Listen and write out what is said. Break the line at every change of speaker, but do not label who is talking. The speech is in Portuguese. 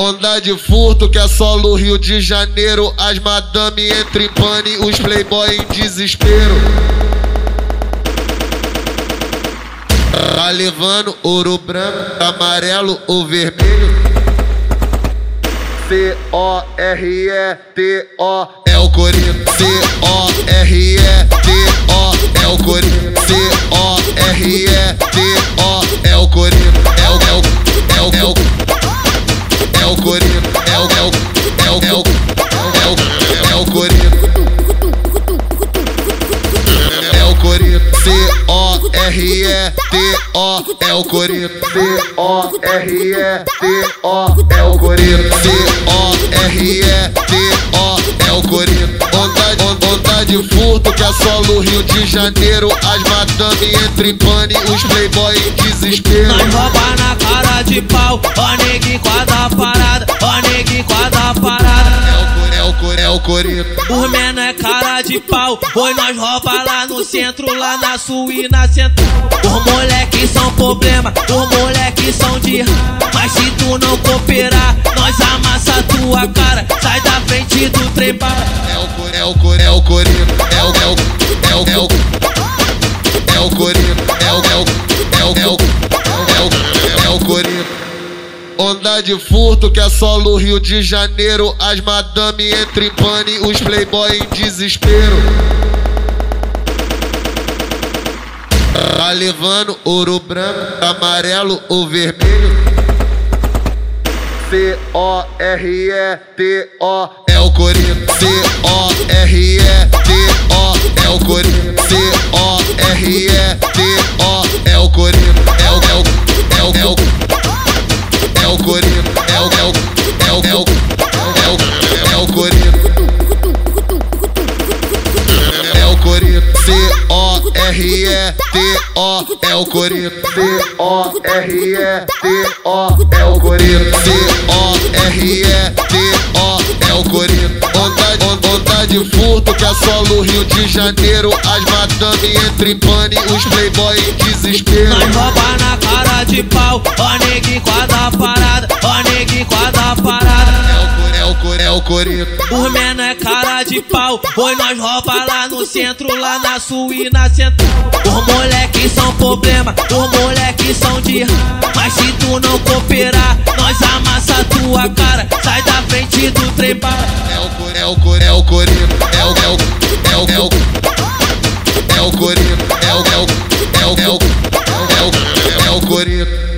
Onda de furto que é solo Rio de Janeiro. As madame entre pane, os playboy em desespero. Tá levando ouro branco, amarelo ou vermelho. C-O-R-E-T-O é o Corino. C-O-R-E-T-O é o Corino. C-O-R-E-T-O é o, é o Corino. É o Corino. C-O-R-E-T-O é o Corino. C-O-R-E-T-O é o Corino. C-O-R-E-T-O é o Corino. Onda, onda de furto que é solo Rio de Janeiro. As madame entre pane, os playboy em desespero.
Nós rouba na cara de pau, ó neguinho quadra parada,
o Corino, é o
menor é cara de pau, pois nós rouba lá no centro, lá na sul e na central. Os moleques são problema, os moleques são de Mas se tu não cooperar, nós amassa tua cara. Sai da frente do trem para.
É o Corino, é o Corino, é o Corino. É o, é o, é o, é o, é o. É o, é o, é o, é o, é o, é o. Onda de furto que é solo Rio de Janeiro. As madame entre pane, os playboy em desespero. Tá levando ouro branco, amarelo ou vermelho. C-O-R-E-T-O é o Corino. C-O-R-E-T-O é o Corino. O Corino. É o Corino. C-O-R-E-T-O é o Corino. C-O-R-E-T-O é o Corino. C-O-R-E-T-O é o Corino. Onda, on- onda de furto que é solo Rio de Janeiro. As madame entre pane, os playboy em desespero.
Nós rouba na cara de pau, ó neguinho quadra parada, ó neguinho
o é.
Os menor é cara de pau, pois nós rouba lá no centro, lá na sul e na central. Os moleques são problema, os moleques são de Mas se tu não cooperar, nós amassa tua cara. Sai da frente do trem para.
É o Corino, é o Corino, é o Corino. É o, é o, é o, é o, é o Corino. É o, é o, é o, é o, é o, é.